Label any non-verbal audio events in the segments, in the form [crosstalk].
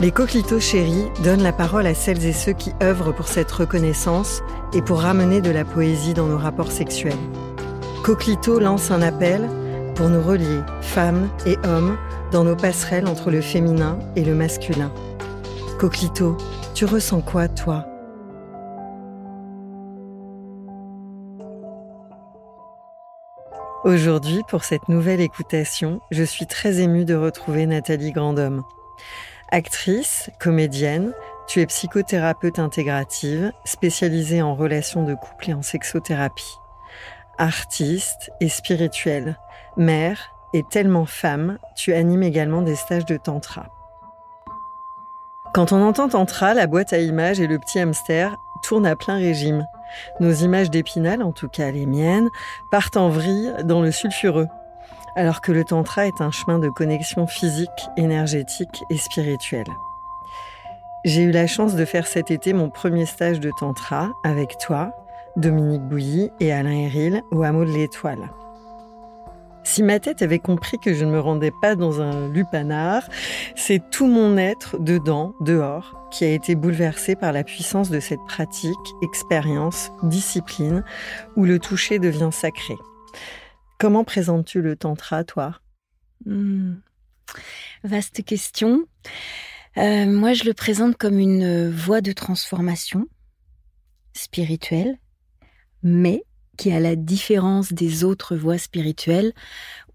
Les coquelitos chéris donnent la parole à celles et ceux qui œuvrent pour cette reconnaissance et pour ramener de la poésie dans nos rapports sexuels. Coquelito lance un appel pour nous relier, femmes et hommes, dans nos passerelles entre le féminin et le masculin. Coquelito, tu ressens quoi, toi? Aujourd'hui, pour cette nouvelle écoutation, je suis très émue de retrouver Nathalie Grandhomme. Actrice, comédienne, tu es psychothérapeute intégrative, spécialisée en relations de couple et en sexothérapie. Artiste et spirituelle, mère et tellement femme, tu animes également des stages de tantra. Quand on entend tantra, la boîte à images et le petit hamster tournent à plein régime. Nos images d'épinal, en tout cas les miennes, partent en vrille dans le sulfureux. Alors que le tantra est un chemin de connexion physique, énergétique et spirituelle. J'ai eu la chance de faire cet été mon premier stage de tantra avec toi, Dominique Bouilly et Alain Héril au hameau de l'Étoile. Si ma tête avait compris que je ne me rendais pas dans un lupanar, c'est tout mon être dedans, dehors, qui a été bouleversé par la puissance de cette pratique, expérience, discipline, où le toucher devient sacré. Comment présentes-tu le tantra, toi? Hmm. Vaste question. Euh, moi, je le présente comme une voie de transformation spirituelle, mais qui, à la différence des autres voies spirituelles,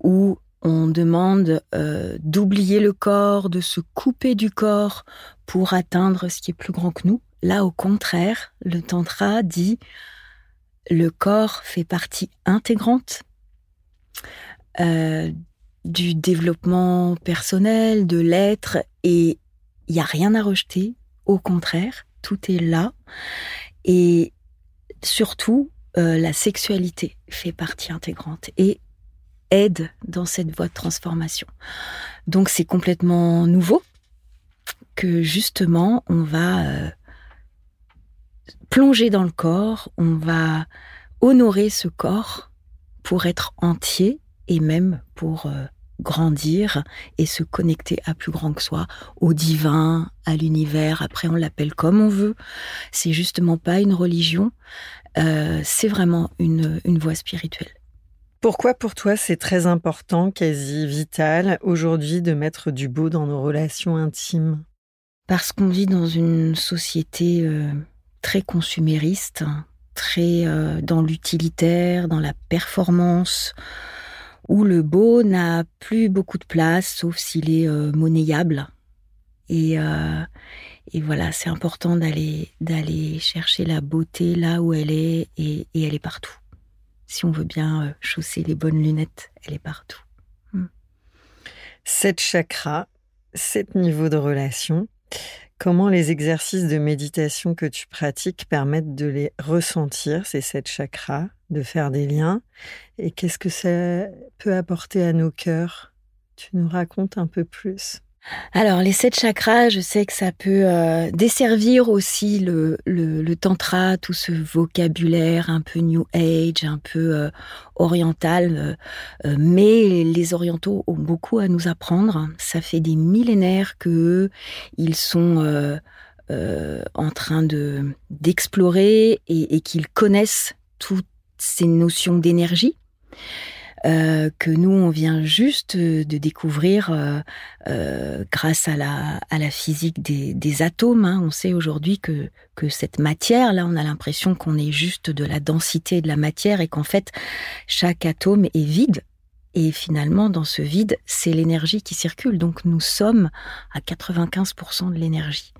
où on demande euh, d'oublier le corps, de se couper du corps pour atteindre ce qui est plus grand que nous. Là, au contraire, le tantra dit le corps fait partie intégrante euh, du développement personnel, de l'être, et il n'y a rien à rejeter. Au contraire, tout est là. Et surtout, euh, la sexualité fait partie intégrante et aide dans cette voie de transformation. Donc c'est complètement nouveau que justement on va euh, plonger dans le corps, on va honorer ce corps pour être entier et même pour euh, grandir et se connecter à plus grand que soi, au divin, à l'univers. Après, on l'appelle comme on veut. C'est justement pas une religion. Euh, c'est vraiment une, une voie spirituelle. Pourquoi pour toi c'est très important, quasi vital, aujourd'hui de mettre du beau dans nos relations intimes? Parce qu'on vit dans une société euh, très consumériste, très euh, dans l'utilitaire, dans la performance, où le beau n'a plus beaucoup de place, sauf s'il est monnayable. Et, et voilà, c'est important d'aller chercher la beauté là où elle est et, elle est partout. Si on veut bien euh, chausser les bonnes lunettes, elle est partout. Hmm. Sept chakras, sept niveaux de relation. Comment les exercices de méditation que tu pratiques permettent de les ressentir, ces sept chakras, de faire des liens? Et qu'est-ce que ça peut apporter à nos cœurs? Tu nous racontes un peu plus alors les sept chakras, je sais que ça peut euh, desservir aussi le, le, tantra, tout ce vocabulaire un peu new age, un peu euh, oriental, euh, mais les orientaux ont beaucoup à nous apprendre. Ça fait des millénaires que ils sont en train de d'explorer et qu'ils connaissent toutes ces notions d'énergie. Euh, que nous on vient juste de découvrir euh, euh, grâce à la, à la physique des, des atomes. Hein. On sait aujourd'hui que, que cette matière, là, on a l'impression qu'on est juste de la densité de la matière et qu'en fait, chaque atome est vide. Et finalement, dans ce vide, c'est l'énergie qui circule. Donc, nous sommes à 95% de l'énergie.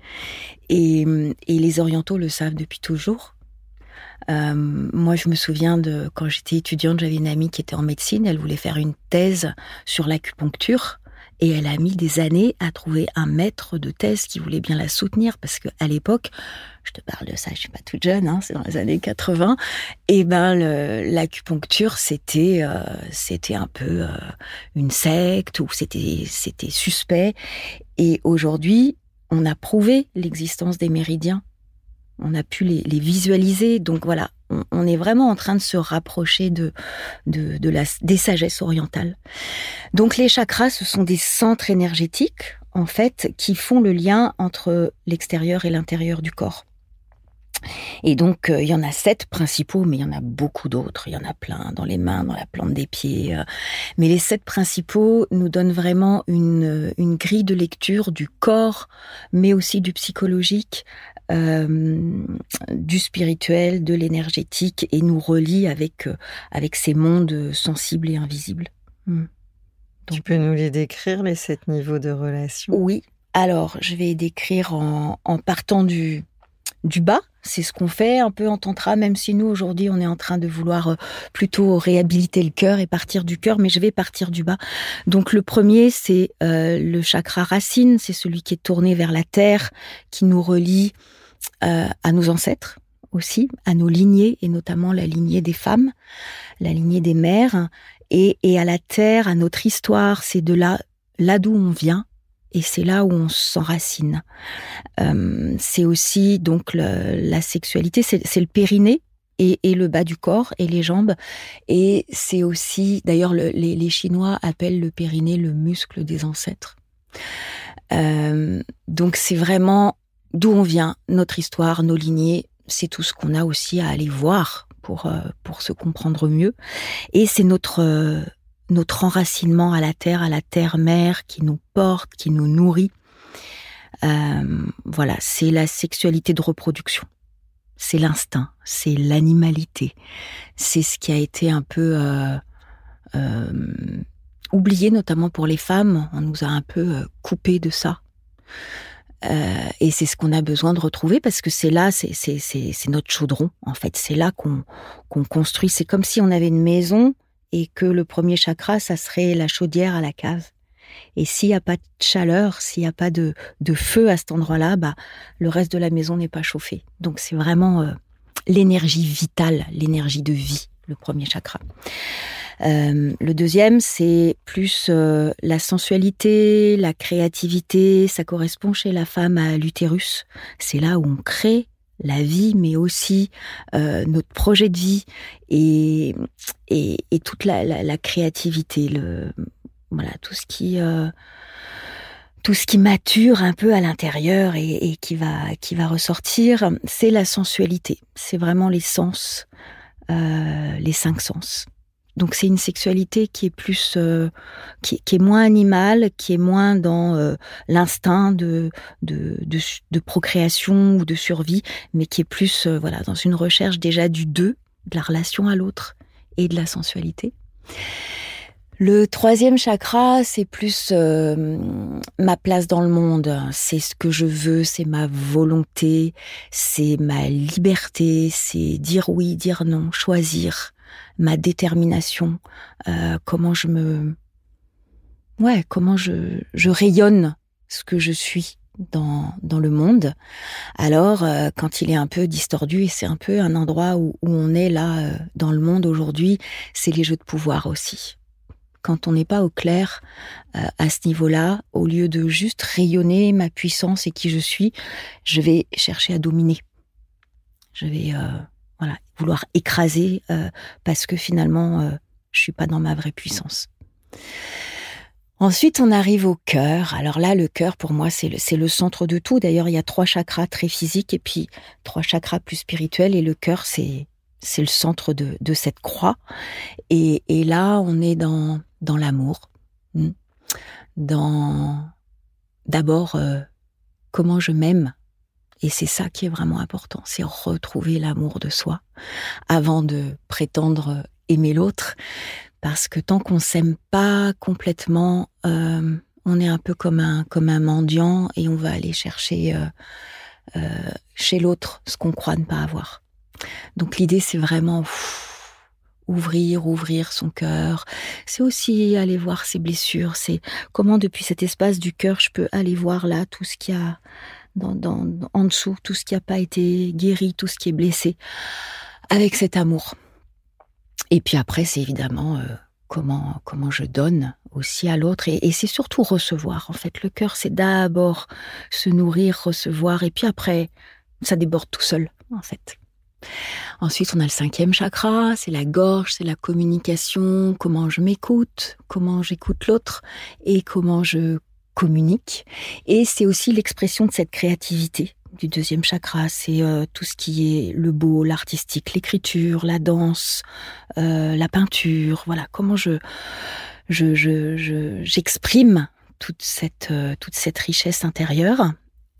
Et, et les orientaux le savent depuis toujours. Euh, moi, je me souviens de quand j'étais étudiante, j'avais une amie qui était en médecine, elle voulait faire une thèse sur l'acupuncture. Et elle a mis des années à trouver un maître de thèse qui voulait bien la soutenir parce que à l'époque, je te parle de ça, je suis pas toute jeune, hein, c'est dans les années 80. Et ben l'acupuncture c'était euh, c'était un peu euh, une secte ou c'était c'était suspect. Et aujourd'hui, on a prouvé l'existence des méridiens on a pu les, visualiser. Donc voilà, on, est vraiment en train de se rapprocher de, de, la, des sagesses orientales. Donc les chakras, ce sont des centres énergétiques, en fait, qui font le lien entre l'extérieur et l'intérieur du corps. Et donc, euh, il y en a sept principaux, mais il y en a beaucoup d'autres. Il y en a plein dans les mains, dans la plante des pieds. Euh. Mais les sept principaux nous donnent vraiment une, une grille de lecture du corps, mais aussi du psychologique, euh, du spirituel, de l'énergétique et nous relie avec, euh, avec ces mondes sensibles et invisibles. Hmm. tu peux nous les décrire, les sept niveaux de relation? Oui. Alors, je vais décrire en, en partant du, du bas. C'est ce qu'on fait un peu en tantra, même si nous aujourd'hui on est en train de vouloir euh, plutôt réhabiliter le cœur et partir du cœur, mais je vais partir du bas. Donc le premier c'est le chakra racine, c'est celui qui est tourné vers la terre, qui nous relie euh, à nos ancêtres aussi, à nos lignées, et notamment la lignée des femmes, la lignée des mères, et, à la terre, à notre histoire. C'est de là, là d'où on vient, et c'est là où on s'enracine. Euh, c'est aussi donc la sexualité, c'est le périnée. Et, le bas du corps et les jambes. Et c'est aussi, d'ailleurs, les, Chinois appellent le périnée le muscle des ancêtres. Euh, donc c'est vraiment d'où on vient, notre histoire, nos lignées, c'est tout ce qu'on a aussi à aller voir pour euh, pour se comprendre mieux. Et c'est notre notre enracinement à la terre, à la terre mère qui nous porte, qui nous nourrit. Euh, voilà, c'est la sexualité de reproduction. C'est l'instinct, c'est l'animalité, c'est ce qui a été un peu oublié, notamment pour les femmes. On nous a un peu coupé de ça. Euh, et c'est ce qu'on a besoin de retrouver parce que c'est là, c'est notre chaudron en fait. C'est là qu'on qu'on construit. C'est comme si on avait une maison et que le premier chakra, ça serait la chaudière à la cave. Et s'il n'y a pas de chaleur, s'il n'y a pas de, feu à cet endroit-là, bah le reste de la maison n'est pas chauffé. Donc c'est vraiment euh, l'énergie vitale, l'énergie de vie, le premier chakra. Euh, le deuxième, c'est plus euh, la sensualité, la créativité. Ça correspond chez la femme à l'utérus. C'est là où on crée la vie, mais aussi euh, notre projet de vie et, et, toute la, la, créativité, le, voilà, tout ce qui tout ce qui mature un peu à l'intérieur et, et, qui va qui va ressortir, c'est la sensualité. C'est vraiment les sens, les cinq sens. Donc c'est une sexualité qui est plus, euh, qui, est moins animale, qui est moins dans euh, l'instinct de, de, de, procréation ou de survie, mais qui est plus, euh, voilà, dans une recherche déjà du deux, de la relation à l'autre et de la sensualité. Le troisième chakra, c'est plus ma place dans le monde. C'est ce que je veux, c'est ma volonté, c'est ma liberté, c'est dire oui, dire non, choisir ma détermination, euh, comment je me, ouais, comment je, je rayonne ce que je suis dans, dans le monde. Alors, euh, quand il est un peu distordu, et c'est un peu un endroit où, où on est là euh, dans le monde aujourd'hui, c'est les jeux de pouvoir aussi. quand on n'est pas au clair à ce niveau-là, au lieu de juste rayonner ma puissance et qui je suis, je vais chercher à dominer. Je vais vouloir écraser euh, parce que finalement je suis pas dans ma vraie puissance. Ensuite, on arrive au cœur. Alors là, le cœur, pour moi, c'est le, centre de tout. D'ailleurs, il y a trois chakras très physiques et puis trois chakras plus spirituels. Et le cœur, c'est c'est le centre de, de cette croix. Et, et, là, on est dans, dans l'amour, hmm. dans d'abord euh, comment je m'aime. Et c'est ça qui est vraiment important, c'est retrouver l'amour de soi avant de prétendre aimer l'autre. Parce que tant qu'on s'aime pas complètement, euh, on est un peu comme un, comme un mendiant et on va aller chercher euh, euh chez l'autre ce qu'on croit ne pas avoir. Donc l'idée, c'est vraiment ouvrir, ouvrir son cœur. C'est aussi aller voir ses blessures. C'est comment depuis cet espace du cœur, je peux aller voir là tout ce qui a en dessous, tout ce qui n'a pas été guéri, tout ce qui est blessé, avec cet amour. Et puis après, c'est évidemment euh, comment comment je donne aussi à l'autre et, et c'est surtout recevoir. En fait, le cœur, c'est d'abord se nourrir, recevoir, et puis après, ça déborde tout seul, en fait. Ensuite, on a le cinquième chakra, c'est la gorge, c'est la communication, comment je m'écoute, comment j'écoute l'autre et comment je communique. Et c'est aussi l'expression de cette créativité du deuxième chakra, c'est euh, tout ce qui est le beau, l'artistique, l'écriture, la danse, euh, la peinture, voilà, comment je je j'exprime toute cette euh, toute cette richesse intérieure.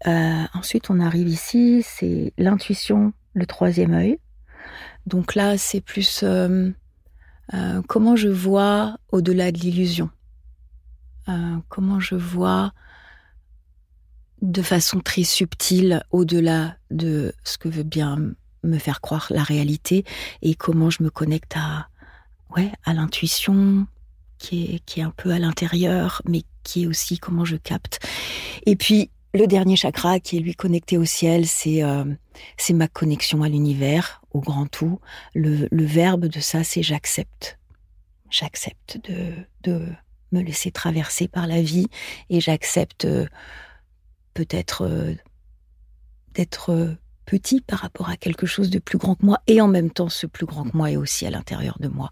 ensuite, on arrive ici, c'est l'intuition, le troisième œil. Donc là, c'est plus comment je vois au-delà de l'illusion. Euh, comment je vois de façon très subtile au-delà de ce que veut bien me faire croire la réalité et comment je me connecte à ouais à l'intuition qui est qui est un peu à l'intérieur mais qui est aussi comment je capte et puis le dernier chakra qui est lui connecté au ciel, c'est euh, c'est ma connexion à l'univers, au grand tout. Le, le verbe de ça, c'est j'accepte. J'accepte de, de me laisser traverser par la vie et j'accepte euh, peut-être euh, d'être petit par rapport à quelque chose de plus grand que moi et en même temps ce plus grand que moi est aussi à l'intérieur de moi.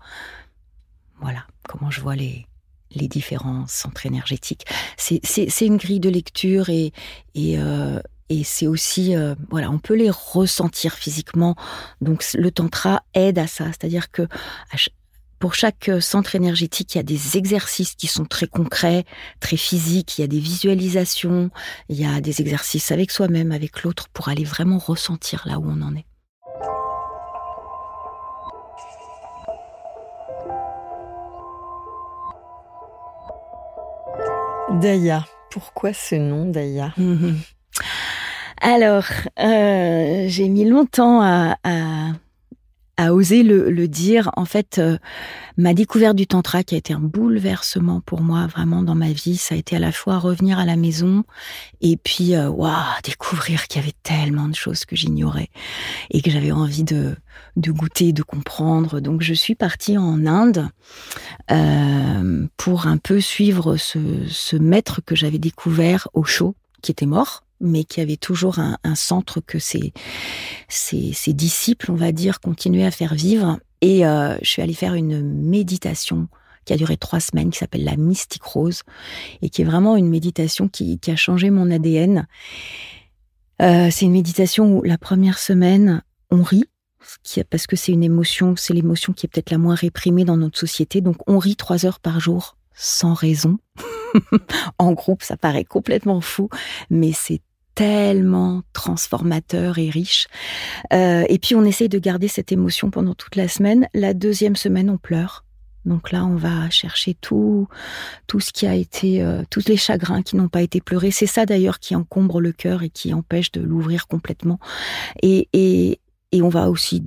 Voilà comment je vois les, les différents centres énergétiques. C'est une grille de lecture et, euh, c'est aussi, euh, voilà, on peut les ressentir physiquement. Donc le tantra aide à ça, c'est-à-dire que pour chaque centre énergétique, il y a des exercices qui sont très concrets, très physiques, il y a des visualisations, il y a des exercices avec soi-même, avec l'autre, pour aller vraiment ressentir là où on en est. Daya. Pourquoi ce nom, Daya? [laughs] Alors, euh, j'ai mis longtemps à, à oser le, dire. En fait, euh, ma découverte du tantra qui a été un bouleversement pour moi vraiment dans ma vie, ça a été à la fois revenir à la maison et puis euh, waouh, découvrir qu'il y avait tellement de choses que j'ignorais et que j'avais envie de de goûter, de comprendre. Donc je suis partie en Inde euh, pour un peu suivre ce, ce maître que j'avais découvert au show qui était mort mais qui avait toujours un, centre que ses, disciples, on va dire, continuaient à faire vivre. Et euh, je suis allée faire une méditation qui a duré trois semaines, qui s'appelle la Mystique Rose, et qui est vraiment une méditation qui, a changé mon ADN. Euh, c'est une méditation où la première semaine, on rit, parce que c'est une émotion, c'est l'émotion qui est peut-être la moins réprimée dans notre société. Donc on rit trois heures par jour sans raison. [laughs] en groupe, ça paraît complètement fou, mais c'est tellement transformateur et riche. Euh, et puis on essaye de garder cette émotion pendant toute la semaine. La deuxième semaine, on pleure. Donc là, on va chercher tout, tout ce qui a été, euh, tous les chagrins qui n'ont pas été pleurés. C'est ça d'ailleurs qui encombre le cœur et qui empêche de l'ouvrir complètement. Et, et, et on va aussi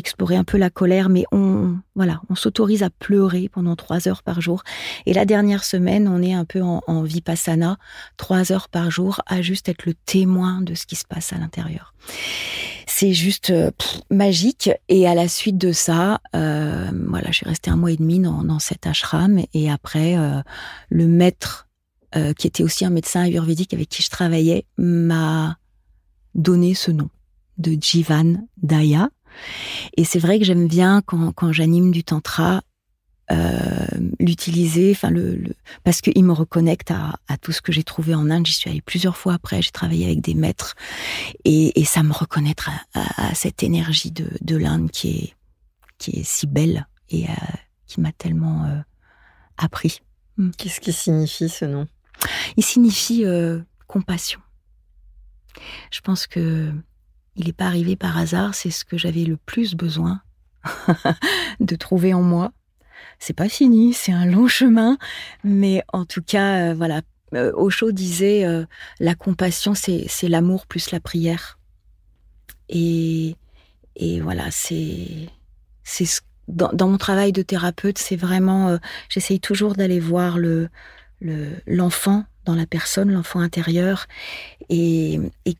explorer un peu la colère, mais on voilà, on s'autorise à pleurer pendant trois heures par jour. Et la dernière semaine, on est un peu en, vipassana, trois heures par jour, à juste être le témoin de ce qui se passe à l'intérieur. c'est juste magique. Et à la suite de ça, voilà, je suis restée un mois et demi dans, cet ashram. Et après, le maître, qui était aussi un médecin ayurvédique avec qui je travaillais, m'a donné ce nom de Jivan Daya. Et c'est vrai que j'aime bien quand, quand j'anime du tantra euh, l'utiliser, enfin le, le, parce qu'il me reconnecte à, à, tout ce que j'ai trouvé en Inde. J'y suis allée plusieurs fois après. J'ai travaillé avec des maîtres et, et ça me reconnaître à, à, cette énergie de, de l'Inde qui est qui est si belle et euh, qui m'a tellement euh, appris. Hmm. Qu'est-ce qui signifie ce nom? Il signifie compassion. Je pense que il n'est pas arrivé par hasard. C'est ce que j'avais le plus besoin [laughs] de trouver en moi c'est pas fini, c'est un long chemin, mais en tout cas, euh, voilà. Euh, Osho disait euh, la compassion, c'est l'amour plus la prière. Et, et voilà, c'est dans, dans, mon travail de thérapeute, c'est vraiment, j'essaye toujours d'aller voir le l'enfant dans la personne, l'enfant intérieur, et, et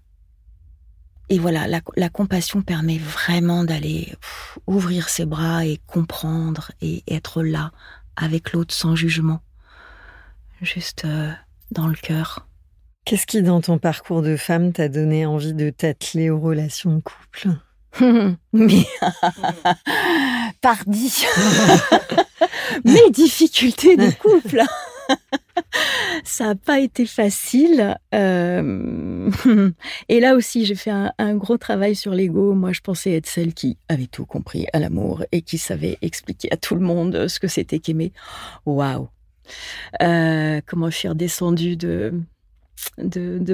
et voilà, la, la, compassion permet vraiment d'aller ouvrir ses bras et comprendre et être là avec l'autre sans jugement, juste euh, dans le cœur. Qu'est-ce qui, dans ton parcours de femme, t'a donné envie de t'atteler aux relations de couple? [laughs] Mais [laughs] pardi. [laughs] Mes difficultés de couple [laughs] ça n'a pas été facile. Euh... [laughs] Et là aussi, j'ai fait un, gros travail sur l'ego. Moi, je pensais être celle qui avait tout compris à l'amour et qui savait expliquer à tout le monde ce que c'était qu'aimer. Waouh euh, Comment je suis redescendue de,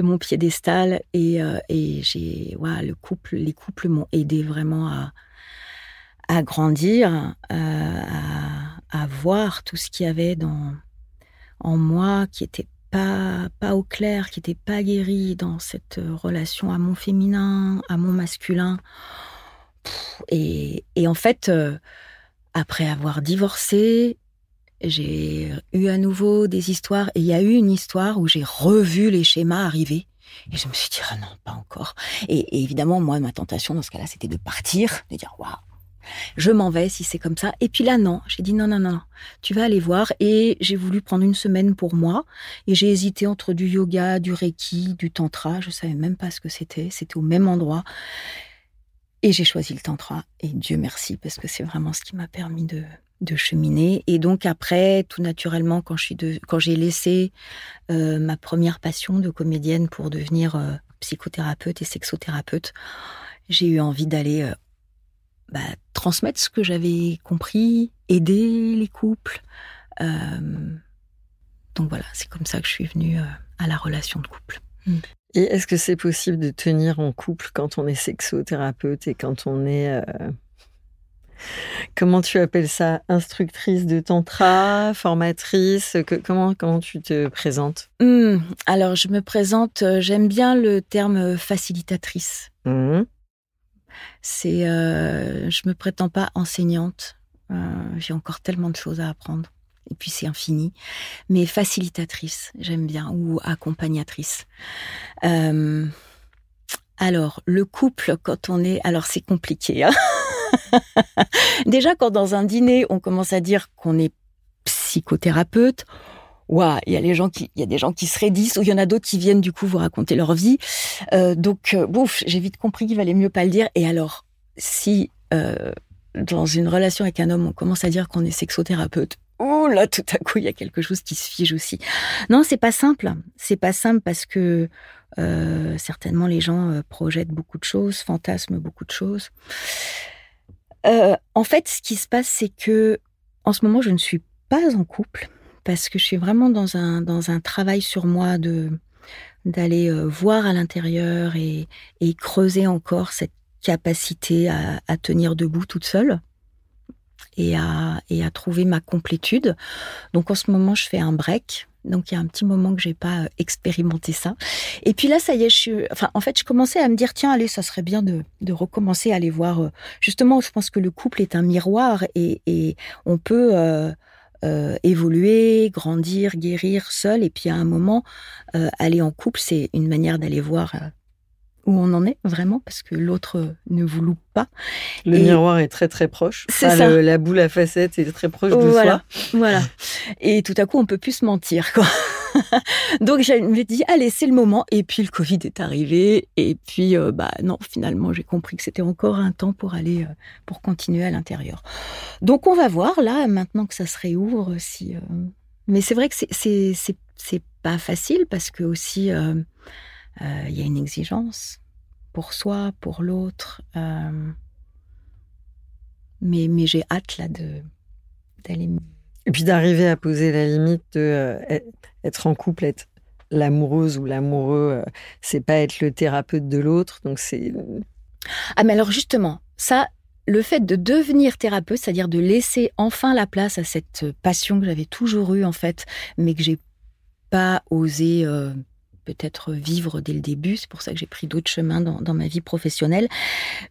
mon piédestal et, euh, j'ai, le couple, les couples m'ont aidé vraiment à, grandir, à voir tout ce qu'il y avait dans en moi qui était pas pas au clair, qui était pas guéri dans cette euh, relation à mon féminin, à mon masculin. Et, et en fait, euh, après avoir divorcé, j'ai eu à nouveau des histoires et il y a eu une histoire où j'ai revu les schémas arriver. Et je me suis dit, ah non, pas encore. Et, et évidemment, moi, ma tentation dans ce cas-là, c'était de partir, de dire, waouh, je m'en vais si c'est comme ça. Et puis là, non, j'ai dit non, non, non, tu vas aller voir. Et j'ai voulu prendre une semaine pour moi. Et j'ai hésité entre du yoga, du reiki, du tantra. Je savais même pas ce que c'était. C'était au même endroit. Et j'ai choisi le tantra. Et Dieu merci, parce que c'est vraiment ce qui m'a permis de, de cheminer. Et donc après, tout naturellement, quand j'ai laissé euh, ma première passion de comédienne pour devenir euh, psychothérapeute et sexothérapeute, j'ai eu envie d'aller euh, bah, transmettre ce que j'avais compris, aider les couples. Euh, donc voilà, c'est comme ça que je suis venue euh, à la relation de couple. Mm. Et est-ce que c'est possible de tenir en couple quand on est sexothérapeute et quand on est... Euh... Comment tu appelles ça Instructrice de tantra, formatrice que, comment, comment tu te présentes? Mmh, Alors, je me présente, j'aime bien le terme facilitatrice. Mmh c'est, euh, je me prétends pas enseignante. Euh, j'ai encore tellement de choses à apprendre. Et puis c'est infini. Mais facilitatrice, j'aime bien, ou accompagnatrice. Euh, alors, le couple, quand on est... Alors, c'est compliqué. Hein [laughs] Déjà, quand dans un dîner, on commence à dire qu'on est psychothérapeute, Waouh, il y a gens qui, il y a des gens qui se raidissent ou il y en a d'autres qui viennent du coup vous raconter leur vie. Euh, donc, euh, j'ai vite compris qu'il valait mieux pas le dire. Et alors, si euh, dans une relation avec un homme, on commence à dire qu'on est sexothérapeute, oh là, tout à coup, il y a quelque chose qui se fige aussi. Non, c'est pas simple. C'est pas simple parce que euh, certainement les gens euh, projettent beaucoup de choses, fantasment beaucoup de choses. Euh, en fait, ce qui se passe, c'est que en ce moment, je ne suis pas en couple parce que je suis vraiment dans un, dans un travail sur moi de d'aller euh, voir à l'intérieur et, et, creuser encore cette capacité à, tenir debout toute seule et à, et à trouver ma complétude. Donc en ce moment, je fais un break. Donc il y a un petit moment que j'ai pas euh, expérimenté ça. Et puis là, ça y est, je. Enfin, en fait, je commençais à me dire tiens, allez, ça serait bien de, recommencer à aller voir. Euh, justement, je pense que le couple est un miroir et, et on peut euh, évoluer, grandir, guérir seul. Et puis à un moment, euh, aller en couple, c'est une manière d'aller voir euh, où on en est vraiment, parce que l'autre ne vous loupe pas. Le miroir est très très proche. C'est ça. la boule à facettes est très proche de voilà, soi. Voilà. Et tout à coup, on peut plus se mentir, quoi. [laughs] Donc je me dis, allez, c'est le moment. Et puis le Covid est arrivé. Et puis, euh, bah non, finalement, j'ai compris que c'était encore un temps pour aller, euh, pour continuer à l'intérieur. Donc on va voir là, maintenant que ça se réouvre, si. Euh, mais c'est vrai que c'est pas facile parce que aussi il y a une exigence pour soi, pour l'autre. mais mais j'ai hâte là d'aller et puis d'arriver à poser la limite de euh, être en couple, être l'amoureuse ou l'amoureux, euh, c'est pas être le thérapeute de l'autre. Donc c'est. Ah, mais alors justement, ça, le fait de devenir thérapeute, c'est-à-dire de laisser enfin la place à cette passion que j'avais toujours eue en fait, mais que j'ai pas osé euh, peut-être vivre dès le début. C'est pour ça que j'ai pris d'autres chemins dans, ma vie professionnelle.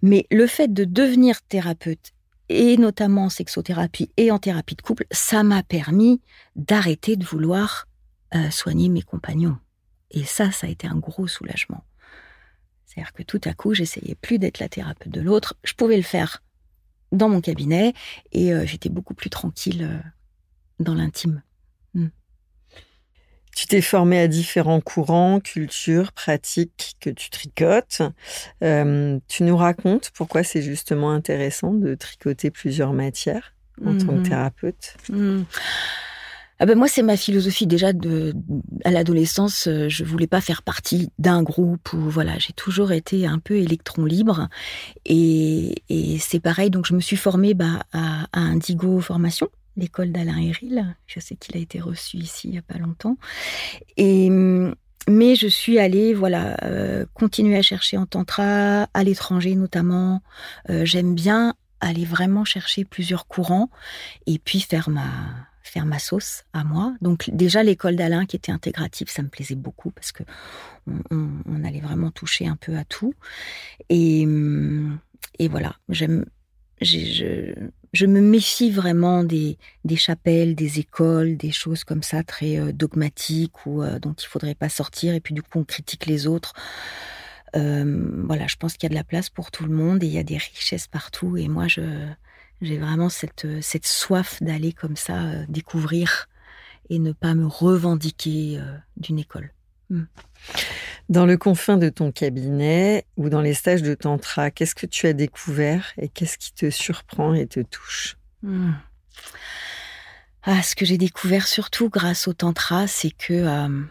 Mais le fait de devenir thérapeute et notamment en sexothérapie et en thérapie de couple, ça m'a permis d'arrêter de vouloir euh, soigner mes compagnons. Et ça, ça a été un gros soulagement. C'est-à-dire que tout à coup, j'essayais plus d'être la thérapeute de l'autre. Je pouvais le faire dans mon cabinet et euh, j'étais beaucoup plus tranquille euh, dans l'intime. Tu t'es formé à différents courants, cultures, pratiques que tu tricotes. Euh, tu nous racontes pourquoi c'est justement intéressant de tricoter plusieurs matières en tant que mhm. thérapeute mhm. ah ben moi, c'est ma philosophie déjà de à l'adolescence. Euh, je voulais pas faire partie d'un groupe ou voilà. J'ai toujours été un peu électron libre et, c'est pareil. Donc je me suis formée bah, à, à Indigo Formation l'école d'Alain Héril. Je sais qu'il a été reçu ici il n'y a pas longtemps. Et, mais je suis allée, voilà, euh, continuer à chercher en tantra, à l'étranger notamment. Euh, j'aime bien aller vraiment chercher plusieurs courants et puis faire ma faire ma sauce à moi. Donc déjà l'école d'Alain qui était intégrative, ça me plaisait beaucoup parce que on, allait vraiment toucher un peu à tout. Et, et voilà, j'aime je, je, me méfie vraiment des, des, chapelles, des écoles, des choses comme ça très euh, dogmatiques ou euh, dont il faudrait pas sortir et puis du coup on critique les autres. Euh, voilà, je pense qu'il y a de la place pour tout le monde et il y a des richesses partout et moi je j'ai vraiment cette, cette soif d'aller comme ça découvrir et ne pas me revendiquer d'une école. Hmm. Dans le confin de ton cabinet ou dans les stages de tantra, qu'est-ce que tu as découvert et qu'est-ce qui te surprend et te touche? Hmm. ah, Ce que j'ai découvert surtout grâce au tantra, c'est que euh,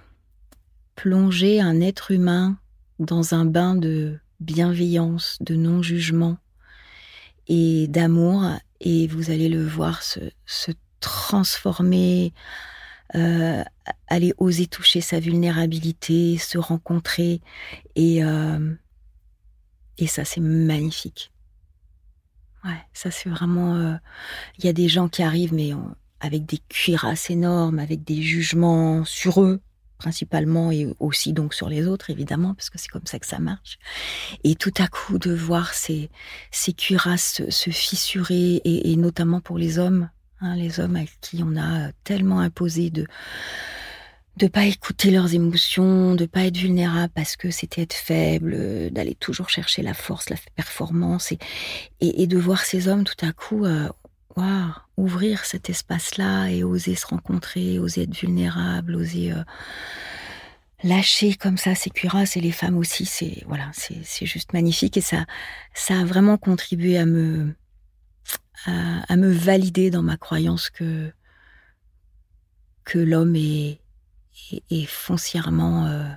plonger un être humain dans un bain de bienveillance, de non-jugement et d'amour, et vous allez le voir se, se transformer euh, aller oser toucher sa vulnérabilité, se rencontrer. Et, euh, et ça, c'est magnifique. Ouais, ça, c'est vraiment. Euh, il y a des gens qui arrivent, mais avec des cuirasses énormes, avec des jugements sur eux, principalement, et aussi donc sur les autres, évidemment, parce que c'est comme ça que ça marche. Et tout à coup, de voir ces, ces cuirasses se, fissurer, et notamment pour les hommes, Hein, les hommes à qui on a tellement imposé de de pas écouter leurs émotions, de pas être vulnérable parce que c'était être faible, d'aller toujours chercher la force, la performance et, de voir ces hommes tout à coup euh, ouvrir cet espace-là et oser se rencontrer, oser être vulnérable, oser euh, lâcher comme ça ces cuirasses et les femmes aussi, c'est voilà, c'est juste magnifique et ça ça a vraiment contribué à me à, me valider dans ma croyance que, que l'homme est, foncièrement euh,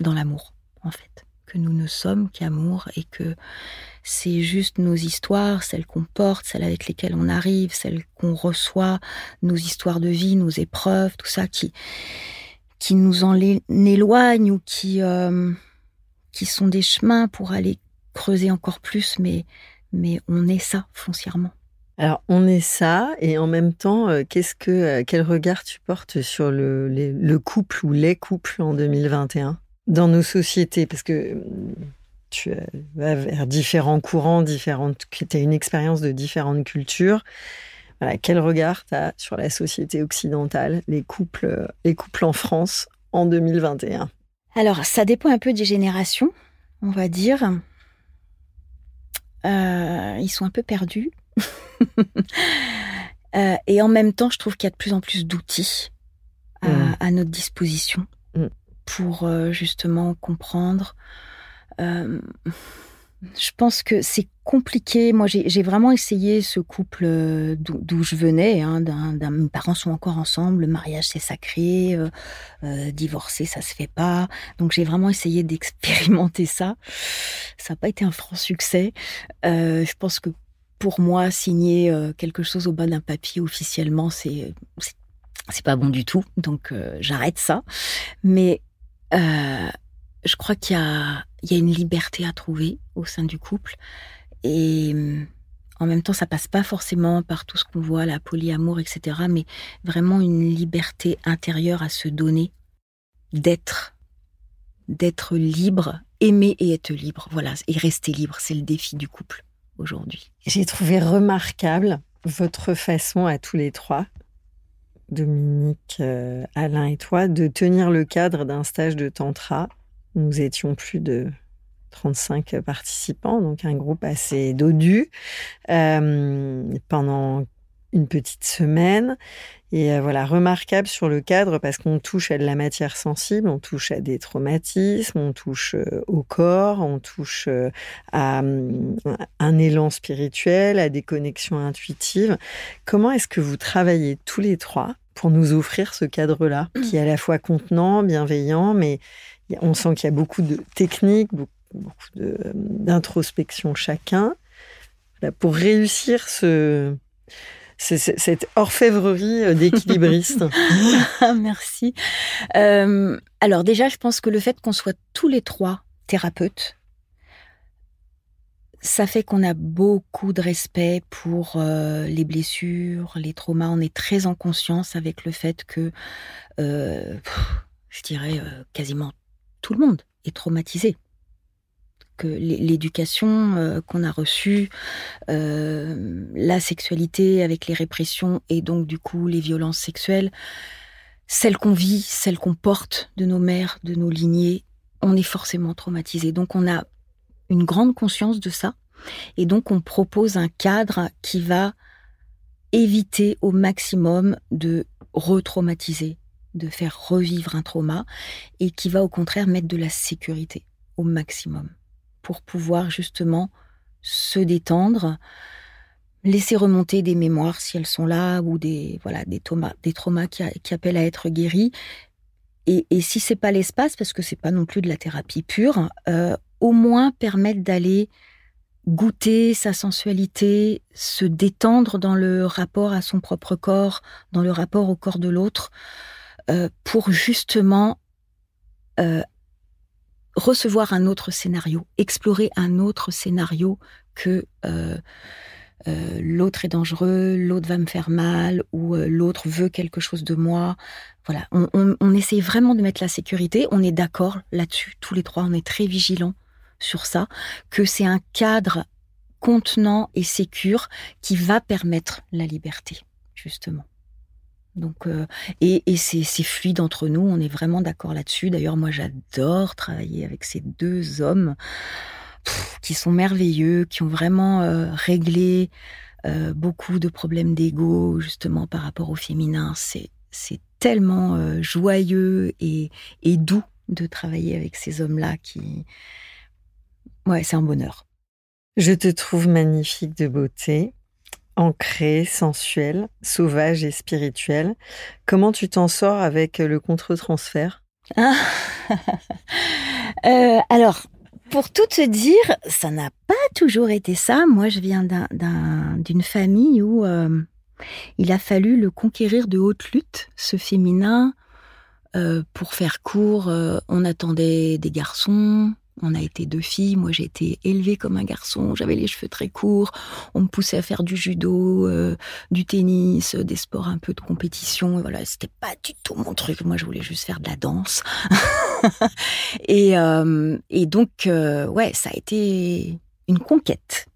dans l'amour, en fait. Que nous ne sommes qu'amour et que c'est juste nos histoires, celles qu'on porte, celles avec lesquelles on arrive, celles qu'on reçoit, nos histoires de vie, nos épreuves, tout ça qui, qui nous en éloignent ou qui, euh, qui sont des chemins pour aller creuser encore plus, mais mais on est ça foncièrement. Alors on est ça et en même temps, euh, qu'est-ce que euh, quel regard tu portes sur le, le, couple ou les couples en 2021 dans nos sociétés? Parce que euh, tu vas vers différents courants, différentes, tu as une expérience de différentes cultures. Voilà, quel regard tu as sur la société occidentale, les couples, les couples en France en 2021 Alors, ça dépend un peu des générations, on va dire. Euh, ils sont un peu perdus. [laughs] Euh, et en même temps, je trouve qu'il y a de plus en plus d'outils à, mm. notre disposition mm. pour euh, justement comprendre. Je pense que c'est compliqué. Moi, j'ai vraiment essayé ce couple euh, d'où je venais. Hein, mes parents sont encore ensemble. Le mariage, c'est sacré. Euh, euh, divorcer, ça se fait pas. Donc, j'ai vraiment essayé d'expérimenter ça. Ça n'a pas été un franc succès. je pense que pour moi, signer quelque chose au bas d'un papier officiellement, c'est c'est pas bon du tout. Donc, j'arrête ça. Mais je crois qu'il y a, une liberté à trouver au sein du couple et en même temps, ça passe pas forcément par tout ce qu'on voit, la polyamour, etc., mais vraiment une liberté intérieure à se donner, d'être, d'être libre, aimer et être libre. Voilà, et rester libre, c'est le défi du couple aujourd'hui. J'ai trouvé remarquable votre façon à tous les trois, Dominique, euh, Alain et toi, de tenir le cadre d'un stage de tantra. Nous étions plus de 35 participants, donc un groupe assez dodu, euh, pendant une petite semaine. Et euh, voilà, remarquable sur le cadre parce qu'on touche à de la matière sensible, on touche à des traumatismes, on touche euh, au corps, on touche à un élan spirituel, à des connexions intuitives. Comment est-ce que vous travaillez tous les trois pour nous offrir ce cadre-là, qui est à la fois contenant, bienveillant, mais on sent qu'il y a beaucoup de techniques, beaucoup d'introspection chacun, pour réussir ce, cette orfèvrerie euh, d'équilibriste. [laughs] [laughs] Merci. Euh, alors déjà, je pense que le fait qu'on soit tous les trois thérapeutes, ça fait qu'on a beaucoup de respect pour euh, les blessures, les traumas. On est très en conscience avec le fait que, je dirais, quasiment tout le monde est traumatisé l'éducation euh, qu'on a reçue, euh, la sexualité avec les répressions et donc du coup les violences sexuelles, celles qu'on vit, celles qu'on porte de nos mères, de nos lignées, on est forcément traumatisé. Donc on a une grande conscience de ça et donc on propose un cadre qui va éviter au maximum de retraumatiser, de faire revivre un trauma et qui va au contraire mettre de la sécurité au maximum pour pouvoir justement se détendre, laisser remonter des mémoires si elles sont là ou des voilà des traumas, des traumas qui, appellent à être guéris. Et, et si c'est pas l'espace, parce que c'est pas non plus de la thérapie pure, euh, au moins permettre d'aller goûter sa sensualité, se détendre dans le rapport à son propre corps, dans le rapport au corps de l'autre, euh, pour justement euh, recevoir un autre scénario, explorer un autre scénario que euh, l'autre est dangereux, l'autre va me faire mal ou l'autre veut quelque chose de moi. Voilà, on, on, essaie vraiment de mettre la sécurité. On est d'accord là-dessus, tous les trois, on est très vigilants sur ça, que c'est un cadre contenant et sécure qui va permettre la liberté, justement. Donc, euh, et, c'est, fluide entre nous, on est vraiment d'accord là-dessus. D'ailleurs, moi, j'adore travailler avec ces deux hommes qui sont merveilleux, qui ont vraiment euh, réglé euh, beaucoup de problèmes d'ego, justement, par rapport au féminin. C'est, tellement joyeux et, et doux de travailler avec ces hommes-là qui. Ouais, c'est un bonheur. Je te trouve magnifique de beauté ancré, sensuel, sauvage et spirituel. Comment tu t'en sors avec le contre-transfert? Ah. [laughs] euh, Alors, pour tout te dire, ça n'a pas toujours été ça. Moi, je viens d'une famille où euh, il a fallu le conquérir de haute lutte, ce féminin. Euh, pour faire court, on attendait des garçons, on a été deux filles. Moi, j'ai été élevée comme un garçon. J'avais les cheveux très courts. On me poussait à faire du judo, euh, du tennis, des sports un peu de compétition. voilà, c'était pas du tout mon truc. Moi, je voulais juste faire de la danse. [laughs] et, euh, et, donc, euh, ouais, ça a été une conquête.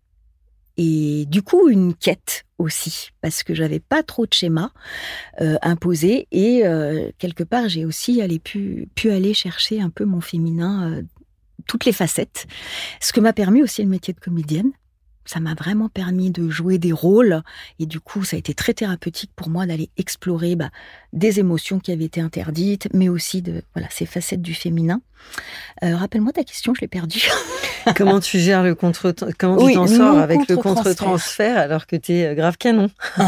et du coup une quête aussi parce que j'avais pas trop de schémas euh, imposés et euh, quelque part j'ai aussi allé pu, pu aller chercher un peu mon féminin euh, toutes les facettes. Ce que m'a permis aussi le métier de comédienne ça m'a vraiment permis de jouer des rôles et du coup ça a été très thérapeutique pour moi d'aller explorer bah, des émotions qui avaient été interdites mais aussi de voilà ces facettes du féminin. Euh, rappelle-moi ta question je l'ai perdue. [laughs] Comment tu gères le contre comment tu t'en sors avec le contre-transfert. alors que tu es euh, grave canon? [laughs]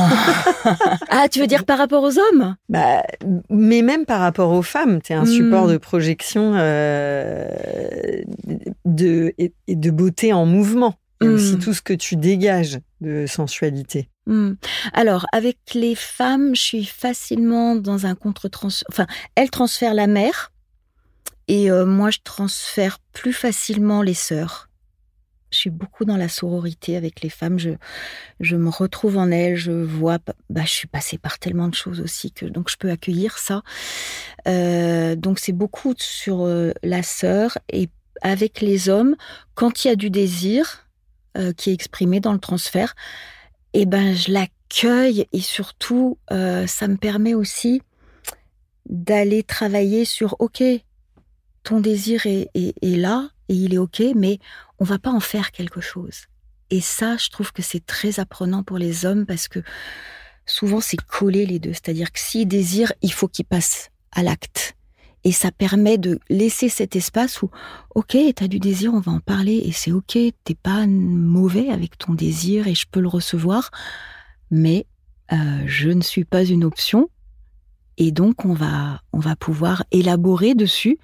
Ah tu veux dire par rapport aux hommes? Bah mais même par rapport aux femmes tu es un support hmm. de projection euh, de et de beauté en mouvement et aussi hmm. tout ce que tu dégages de sensualité. Hmm. Alors, avec les femmes, je suis facilement dans un contre-transfert. Enfin, elles transfèrent la mère et euh, moi, je transfère plus facilement les sœurs. Je suis beaucoup dans la sororité avec les femmes. Je, je me retrouve en elles. Je vois, bah, je suis passée par tellement de choses aussi que donc je peux accueillir ça. Euh, donc c'est beaucoup sur euh, la sœur et avec les hommes quand il y a du désir euh, qui est exprimé dans le transfert, eh ben je l'accueille et surtout euh, ça me permet aussi d'aller travailler sur ok ton désir est, là et il est ok mais on va pas en faire quelque chose. Et ça je trouve que c'est très apprenant pour les hommes parce que souvent c'est coller les deux. C'est-à-dire que s'ils désirent il faut qu'ils passent à l'acte et ça permet de laisser cet espace où, ok, t'as du désir, on va en parler, et c'est ok, t'es pas mauvais avec ton désir et je peux le recevoir, mais euh, je ne suis pas une option. Et donc on va on va pouvoir élaborer dessus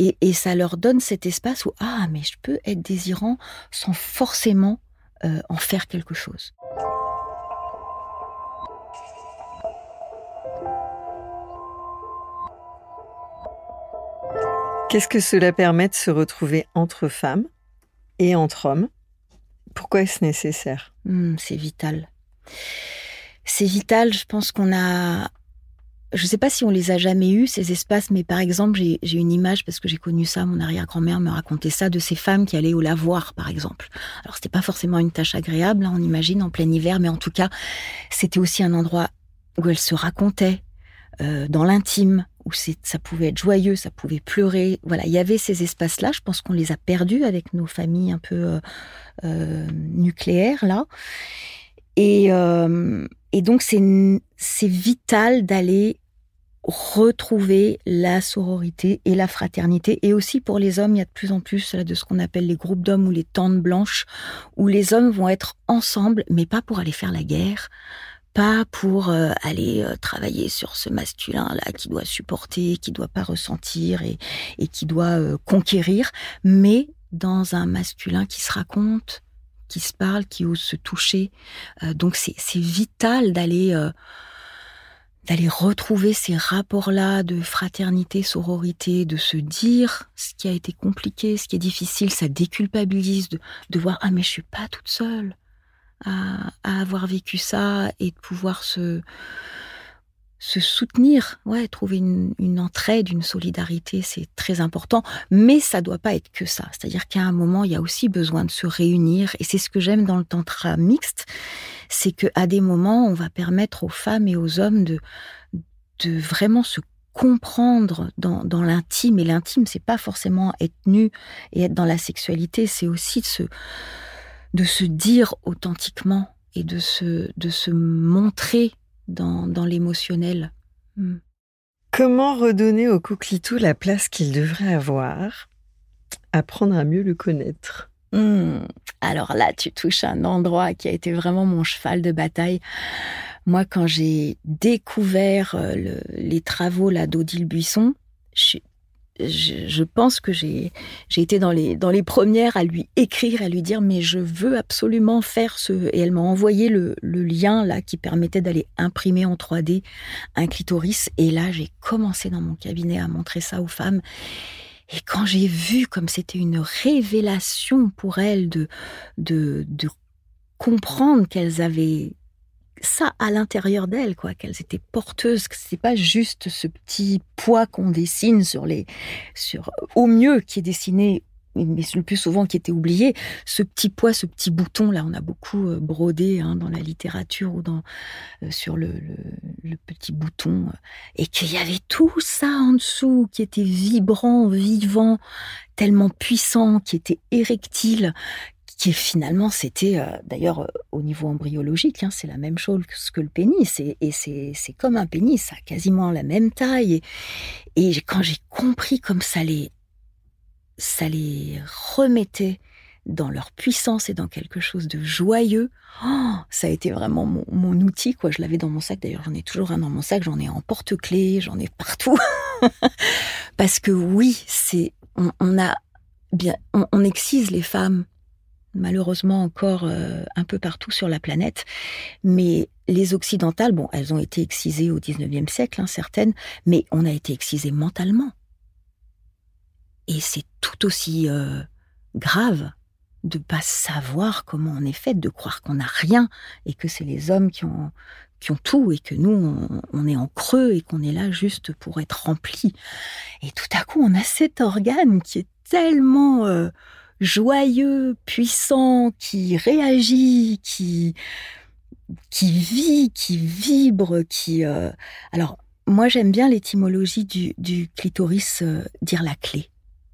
et, ça leur donne cet espace où ah mais je peux être désirant sans forcément euh, en faire quelque chose. Qu'est-ce que cela permet de se retrouver entre femmes et entre hommes? Pourquoi est-ce nécessaire? Hmm, C'est vital. C'est vital, je pense qu'on a... Je ne sais pas si on les a jamais eus, ces espaces, mais par exemple, j'ai une image, parce que j'ai connu ça, mon arrière-grand-mère me racontait ça, de ces femmes qui allaient au lavoir, par exemple. Alors, c'était pas forcément une tâche agréable, hein, on imagine, en plein hiver, mais en tout cas, c'était aussi un endroit où elles se racontaient, euh, dans l'intime, où ça pouvait être joyeux, ça pouvait pleurer. Voilà, il y avait ces espaces-là. Je pense qu'on les a perdus avec nos familles un peu euh, euh, nucléaires là. Et, euh, donc c'est vital d'aller retrouver la sororité et la fraternité. Et aussi pour les hommes, il y a de plus en plus de ce qu'on appelle les groupes d'hommes ou les tentes blanches, où les hommes vont être ensemble, mais pas pour aller faire la guerre, pas pour euh, aller euh, travailler sur ce masculin là qui doit supporter, qui doit pas ressentir et, et qui doit euh, conquérir, mais dans un masculin qui se raconte, qui se parle, qui ose se toucher. donc c'est vital d'aller d'aller retrouver ces rapports-là de fraternité, sororité, de se dire ce qui a été compliqué, ce qui est difficile, ça déculpabilise de, de voir ah mais je suis pas toute seule à, avoir vécu ça et de pouvoir se, se soutenir, ouais, trouver une, une entraide, une solidarité, c'est très important. Mais ça doit pas être que ça. C'est-à-dire qu'à un moment, il y a aussi besoin de se réunir. Et c'est ce que j'aime dans le tantra mixte, c'est que à des moments, on va permettre aux femmes et aux hommes de, de vraiment se comprendre dans, dans l'intime. Et l'intime, c'est pas forcément être nu et être dans la sexualité, c'est aussi de se de se dire authentiquement et de se, de se montrer dans, dans l'émotionnel. Hmm. Comment redonner au coquelitou la place qu'il devrait avoir? Apprendre à mieux le connaître. Hmm. Alors là, tu touches un endroit qui a été vraiment mon cheval de bataille. Moi, quand j'ai découvert euh, les travaux d'Odile Buisson, je, je, pense que j'ai été dans les, dans les premières à lui écrire, à lui dire mais je veux absolument faire ce... Et elle m'a envoyé le, lien là qui permettait d'aller imprimer en 3D un clitoris. Et là, j'ai commencé dans mon cabinet à montrer ça aux femmes. Et quand j'ai vu comme c'était une révélation pour elles de, de comprendre qu'elles avaient ça à l'intérieur d'elles, quoi, qu'elles étaient porteuses, que c'est pas juste ce petit poids qu'on dessine sur les, sur, au mieux qui est dessiné mais le plus souvent qui était oublié, ce petit poids, ce petit bouton là, on a beaucoup euh, brodé hein, dans la littérature ou dans euh, sur le, petit bouton, et qu'il y avait tout ça en dessous qui était vibrant, vivant, tellement puissant, qui était érectile, qui finalement c'était euh, d'ailleurs au niveau embryologique, hein, c'est la même chose que le pénis, et, et c'est comme un pénis, ça a quasiment la même taille, et, et quand j'ai compris comme ça les ça les remettait dans leur puissance et dans quelque chose de joyeux. Oh, ça a été vraiment mon, outil, quoi. Je l'avais dans mon sac. D'ailleurs, j'en ai toujours un dans mon sac. J'en ai en porte-clés. J'en ai partout. [laughs] Parce que oui, c'est, on, a bien, on, excise les femmes, malheureusement encore euh, un peu partout sur la planète. Mais les occidentales, bon, elles ont été excisées au 19e siècle, hein, certaines, mais on a été excisées mentalement. Et c'est tout aussi euh, grave de pas savoir comment on est fait, de croire qu'on n'a rien et que c'est les hommes qui ont qui ont tout et que nous on, est en creux et qu'on est là juste pour être rempli. Et tout à coup on a cet organe qui est tellement euh, joyeux, puissant, qui réagit, qui qui vit, qui vibre, qui euh, alors moi j'aime bien l'étymologie du, du clitoris dire la clé.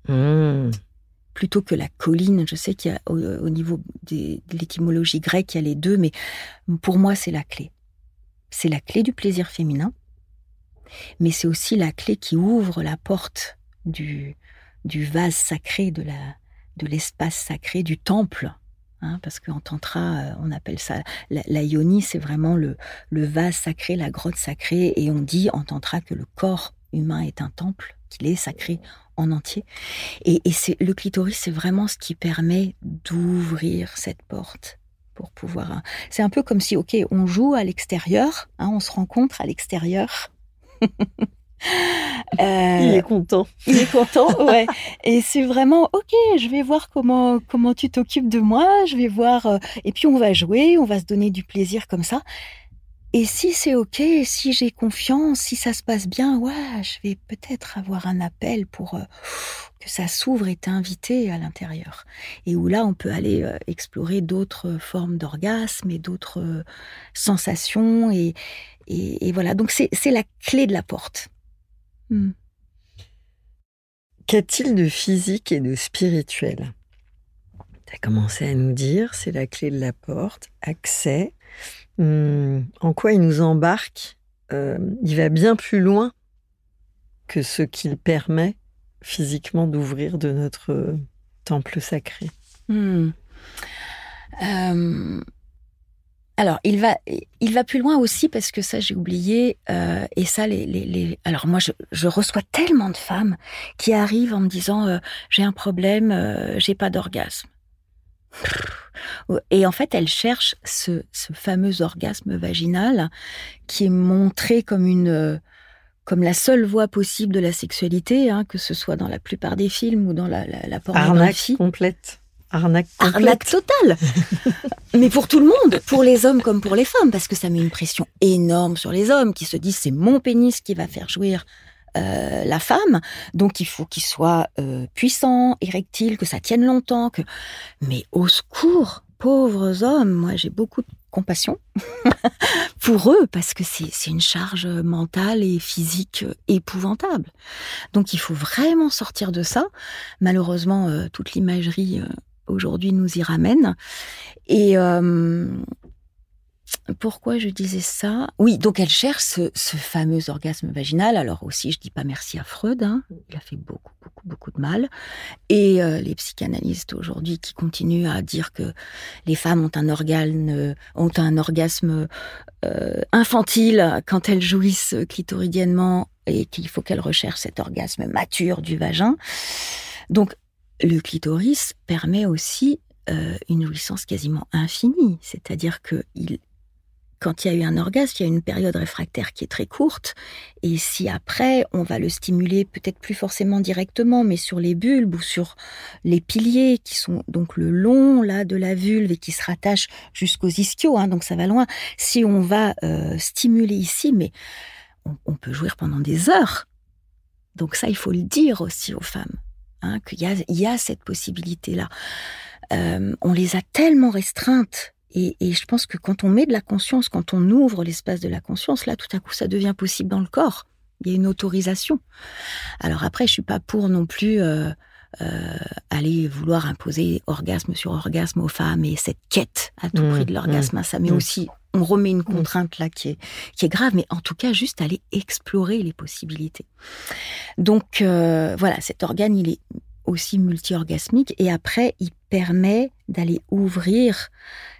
Mmh. Plutôt que la colline, je sais qu'il y a au, niveau de l'étymologie grecque, il y a les deux, mais pour moi, c'est la clé. C'est la clé du plaisir féminin, mais c'est aussi la clé qui ouvre la porte du, du vase sacré, de la de l'espace sacré, du temple. Hein, parce qu'en tantra, euh, on appelle ça la, la yoni, c'est vraiment le, vase sacré, la grotte sacrée, et on dit en tantra que le corps humain est un temple, qu'il est sacré en entier. Et, c'est le clitoris, c'est vraiment ce qui permet d'ouvrir cette porte pour pouvoir. Hein. C'est un peu comme si, ok, on joue à l'extérieur, hein, on se rencontre à l'extérieur. [laughs] [laughs] Euh, il est content. Il est content, ouais. Et c'est vraiment ok. Je vais voir comment comment tu t'occupes de moi. Je vais voir. Euh, et puis on va jouer, on va se donner du plaisir comme ça. Et si c'est ok, si j'ai confiance, si ça se passe bien, ouais, je vais peut-être avoir un appel pour euh, que ça s'ouvre et t'inviter à l'intérieur. Et où là, on peut aller explorer d'autres formes d'orgasme et d'autres sensations. Et, et, voilà, donc c'est la clé de la porte. Hmm. Qu'a-t-il de physique et de spirituel? Tu as commencé à nous dire, c'est la clé de la porte, accès, Hmm, en quoi il nous embarque, euh, il va bien plus loin que ce qu'il permet physiquement d'ouvrir de notre temple sacré. Hmm. Euh, alors, il va, il va plus loin aussi parce que ça, j'ai oublié. et ça, les, les, alors moi, je, je, reçois tellement de femmes qui arrivent en me disant j'ai un problème, j'ai pas d'orgasme. Et en fait, elle cherche ce, fameux orgasme vaginal qui est montré comme une comme la seule voie possible de la sexualité, hein, que ce soit dans la plupart des films ou dans la, la, pornographie. Arnaque complète. Arnaque complète. Arnaque totale. [laughs] Mais pour tout le monde, pour les hommes comme pour les femmes, parce que ça met une pression énorme sur les hommes qui se disent c'est mon pénis qui va faire jouir euh, la femme. Donc il faut qu'il soit euh, puissant, érectile, que ça tienne longtemps. Que... Mais au secours, pauvres hommes, moi j'ai beaucoup de compassion [laughs] pour eux parce que c'est une charge mentale et physique épouvantable. Donc il faut vraiment sortir de ça. Malheureusement, euh, toute l'imagerie aujourd'hui nous y ramène. Et, pourquoi je disais ça? Oui, donc elle cherche ce, fameux orgasme vaginal. Alors aussi, je dis pas merci à Freud. Hein. Il a fait beaucoup, beaucoup, beaucoup de mal. Et euh, les psychanalystes aujourd'hui qui continuent à dire que les femmes ont un organe, ont un orgasme euh, infantile quand elles jouissent clitoridiennement et qu'il faut qu'elles recherchent cet orgasme mature du vagin. Donc le clitoris permet aussi euh, une jouissance quasiment infinie, c'est-à-dire que quand il y a eu un orgasme, il y a une période réfractaire qui est très courte. Et si après, on va le stimuler peut-être plus forcément directement, mais sur les bulbes ou sur les piliers qui sont donc le long là de la vulve et qui se rattachent jusqu'aux ischios, hein, donc ça va loin. Si on va euh, stimuler ici, mais on, peut jouir pendant des heures. Donc ça, il faut le dire aussi aux femmes. Hein, qu'il y a, il y a cette possibilité-là. Euh, on les a tellement restreintes. Et, et, je pense que quand on met de la conscience, quand on ouvre l'espace de la conscience, là, tout à coup, ça devient possible dans le corps. Il y a une autorisation. Alors après, je suis pas pour non plus euh, euh, aller vouloir imposer orgasme sur orgasme aux femmes et cette quête à tout Mmh, prix de l'orgasme. hein, ça met mmh. aussi, on remet une contrainte là qui est, qui est grave, mais en tout cas, juste aller explorer les possibilités. Donc euh, voilà, cet organe, il est aussi multi-orgasmique et après, il permet d'aller ouvrir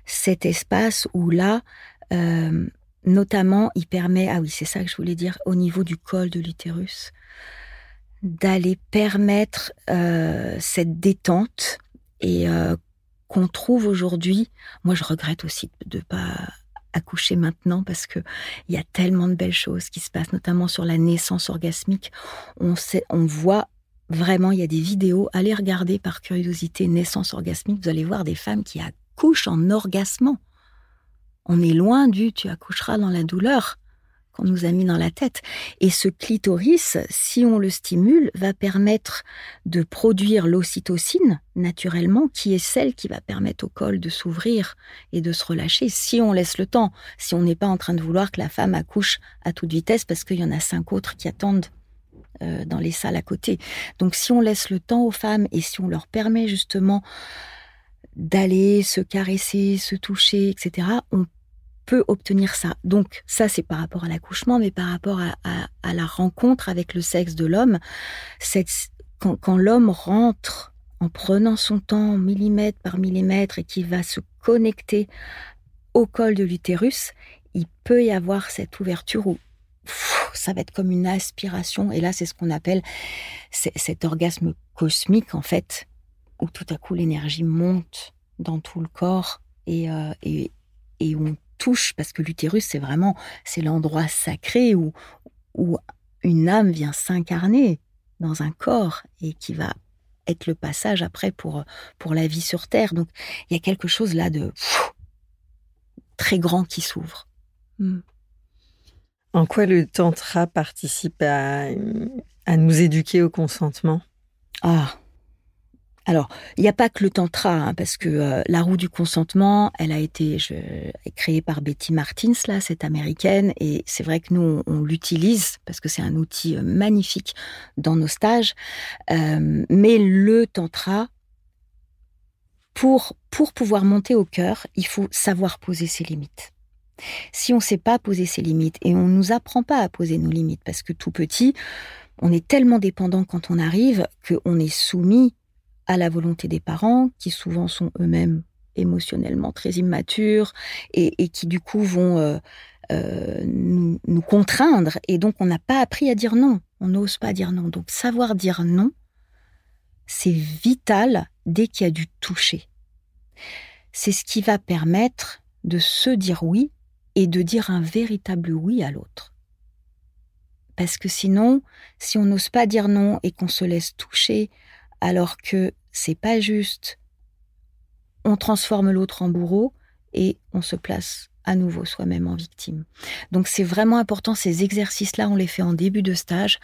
cet espace où là, euh, notamment, il permet, ah oui, c'est ça que je voulais dire, au niveau du col de l'utérus, d'aller permettre euh, cette détente et euh, qu'on trouve aujourd'hui. Moi, je regrette aussi de ne pas accoucher maintenant parce que il y a tellement de belles choses qui se passent, notamment sur la naissance orgasmique. On sait, on voit vraiment, il y a des vidéos. Allez regarder par curiosité naissance orgasmique. Vous allez voir des femmes qui accouchent en orgasmant. On est loin du tu accoucheras dans la douleur qu'on nous a mis dans la tête. Et ce clitoris, si on le stimule, va permettre de produire l'ocytocine naturellement, qui est celle qui va permettre au col de s'ouvrir et de se relâcher si on laisse le temps, si on n'est pas en train de vouloir que la femme accouche à toute vitesse parce qu'il y en a cinq autres qui attendent euh, dans les salles à côté. Donc si on laisse le temps aux femmes et si on leur permet justement d'aller se caresser, se toucher, etc., on peut obtenir ça. Donc ça, c'est par rapport à l'accouchement, mais par rapport à, la rencontre avec le sexe de l'homme, quand, quand l'homme rentre en prenant son temps millimètre par millimètre et qu'il va se connecter au col de l'utérus, il peut y avoir cette ouverture où ça va être comme une aspiration. Et là, c'est ce qu'on appelle cet orgasme cosmique, en fait, où tout à coup l'énergie monte dans tout le corps et, euh, et, et on touche, parce que l'utérus, c'est vraiment, c'est l'endroit sacré où, où une âme vient s'incarner dans un corps et qui va être le passage après pour, pour la vie sur Terre. Donc, il y a quelque chose là de pff, très grand qui s'ouvre. Mm. En quoi le tantra participe à, à nous éduquer au consentement? Ah, alors, il n'y a pas que le tantra, hein, parce que euh, la roue du consentement, elle a été je, créée par Betty Martins, là, cette américaine, et c'est vrai que nous, on, l'utilise parce que c'est un outil euh, magnifique dans nos stages. Euh, mais le tantra, pour pour pouvoir monter au cœur, il faut savoir poser ses limites. Si on ne sait pas poser ses limites et on nous apprend pas à poser nos limites, parce que tout petit, on est tellement dépendant quand on arrive qu'on est soumis à la volonté des parents, qui souvent sont eux-mêmes émotionnellement très immatures et, qui du coup vont euh, euh, nous, nous, contraindre. Et donc on n'a pas appris à dire non, on n'ose pas dire non. Donc savoir dire non, c'est vital dès qu'il y a du toucher. C'est ce qui va permettre de se dire oui et de dire un véritable oui à l'autre. Parce que sinon, si on n'ose pas dire non et qu'on se laisse toucher, alors que c'est pas juste. On transforme l'autre en bourreau et on se place à nouveau soi-même en victime. Donc c'est vraiment important, ces exercices-là, on les fait en début de stage.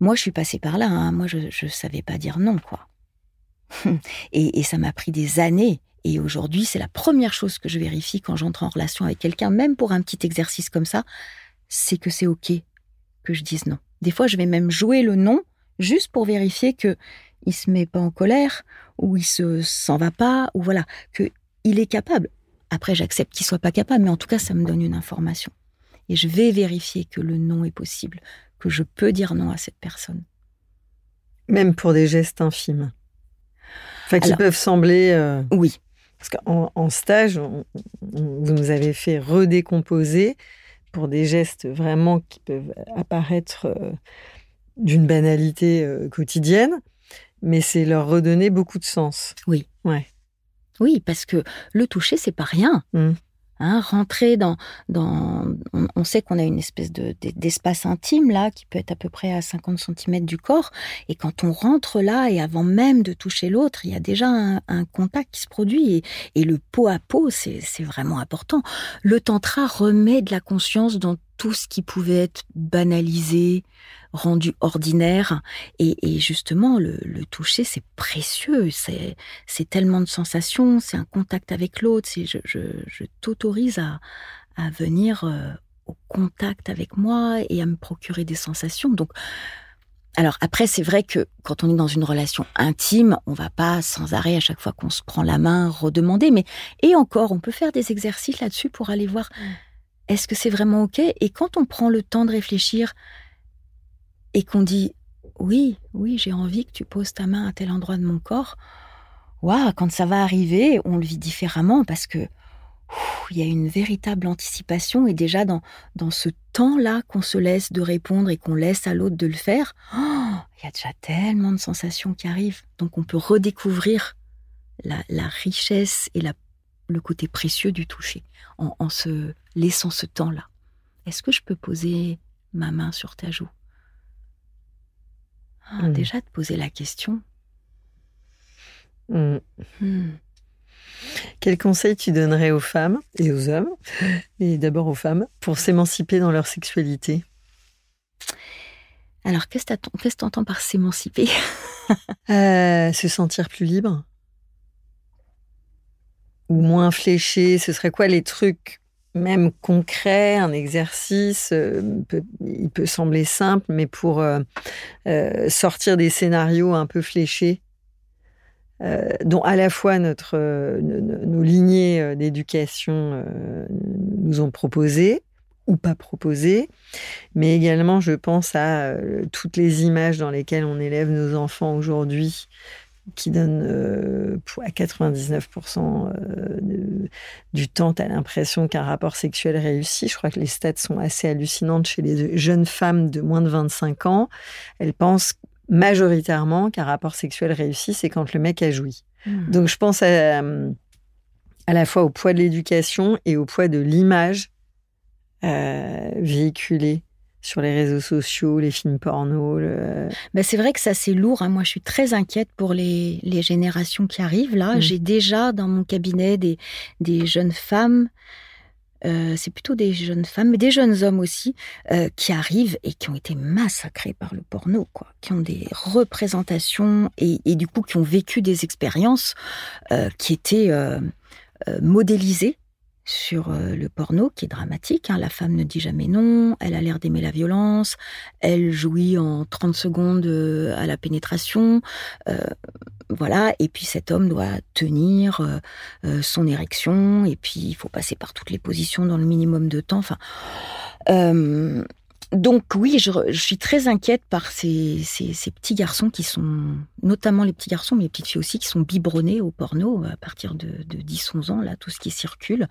Moi, je suis passée par là, hein. moi, je ne savais pas dire non, quoi. [laughs] et, et ça m'a pris des années. Et aujourd'hui, c'est la première chose que je vérifie quand j'entre en relation avec quelqu'un, même pour un petit exercice comme ça, c'est que c'est OK que je dise non. Des fois, je vais même jouer le non juste pour vérifier que il se met pas en colère ou il se s'en va pas ou voilà que il est capable. Après, j'accepte qu'il soit pas capable, mais en tout cas, ça me donne une information et je vais vérifier que le non est possible, que je peux dire non à cette personne. Même pour des gestes infimes. Enfin, qui Alors, peuvent sembler. Euh... Oui. Parce qu'en en stage, on, on, vous nous avez fait redécomposer pour des gestes vraiment qui peuvent apparaître euh, d'une banalité euh, quotidienne, mais c'est leur redonner beaucoup de sens. Oui. Ouais. Oui, parce que le toucher, c'est pas rien. Mm. Hein, rentrer dans, dans on, on sait qu'on a une espèce de, d'espace intime là qui peut être à peu près à 50 cm du corps et quand on rentre là et avant même de toucher l'autre il y a déjà un, un contact qui se produit et, et le pot à pot c'est, c'est vraiment important le tantra remet de la conscience dans tout ce qui pouvait être banalisé, rendu ordinaire. Et, justement, le, toucher, c'est précieux. C'est, tellement de sensations. C'est un contact avec l'autre. C'est, je, t'autorise à, à venir euh, au contact avec moi et à me procurer des sensations. Donc, alors après, c'est vrai que quand on est dans une relation intime, on va pas sans arrêt à chaque fois qu'on se prend la main redemander. Mais et encore, on peut faire des exercices là-dessus pour aller voir mmh. Est-ce que c'est vraiment ok? Et quand on prend le temps de réfléchir, et qu'on dit oui, oui, j'ai envie que tu poses ta main à tel endroit de mon corps, waouh, quand ça va arriver, on le vit différemment parce que il y a une véritable anticipation et déjà dans, dans ce temps-là qu'on se laisse de répondre et qu'on laisse à l'autre de le faire, oh, il y a déjà tellement de sensations qui arrivent. Donc on peut redécouvrir la, richesse et la, le côté précieux du toucher en, en se laissant ce temps-là. Est-ce que je peux poser ma main sur ta joue? Ah, mmh. Déjà, de poser la question. Mmh. Mmh. Quel conseil tu donnerais aux femmes et aux hommes, et d'abord aux femmes, pour s'émanciper dans leur sexualité? Alors, qu'est-ce que tu entends par s'émanciper? Euh, Se sentir plus libre Ou moins fléché Ce serait quoi les trucs même concret, un exercice, euh, il peut sembler simple, mais pour euh, euh, sortir des scénarios un peu fléchés, dont à la fois notre, nos lignées d'éducation nous ont proposé ou pas proposé, mais également je pense à toutes les images dans lesquelles on élève nos enfants aujourd'hui qui donne euh, à 99% euh, du temps, tu as l'impression qu'un rapport sexuel réussi. Je crois que les stats sont assez hallucinantes chez les jeunes femmes de moins de 25 ans. Elles pensent majoritairement qu'un rapport sexuel réussi, c'est quand le mec a joui. Hmm. Donc je pense à, à, la fois au poids de l'éducation et au poids de l'image euh, véhiculée sur les réseaux sociaux, les films porno. Ben c'est vrai que ça c'est lourd. Hein. Moi, je suis très inquiète pour les, les générations qui arrivent. Là, mm. j'ai déjà dans mon cabinet des, des jeunes femmes. Euh, c'est plutôt des jeunes femmes, mais des jeunes hommes aussi, euh, qui arrivent et qui ont été massacrés par le porno, quoi, qui ont des représentations et, et du coup qui ont vécu des expériences euh, qui étaient modélisées sur euh, le porno qui est dramatique. Hein. La femme ne dit jamais non, elle a l'air d'aimer la violence, elle jouit en 30 secondes euh, à la pénétration. Euh, voilà, et puis cet homme doit tenir son érection, et puis il faut passer par toutes les positions dans le minimum de temps. Donc oui, je, suis très inquiète par ces, petits garçons qui sont, notamment les petits garçons, mais les petites filles aussi, qui sont biberonnés au porno à partir de, 10-11 ans, là, tout ce qui circule.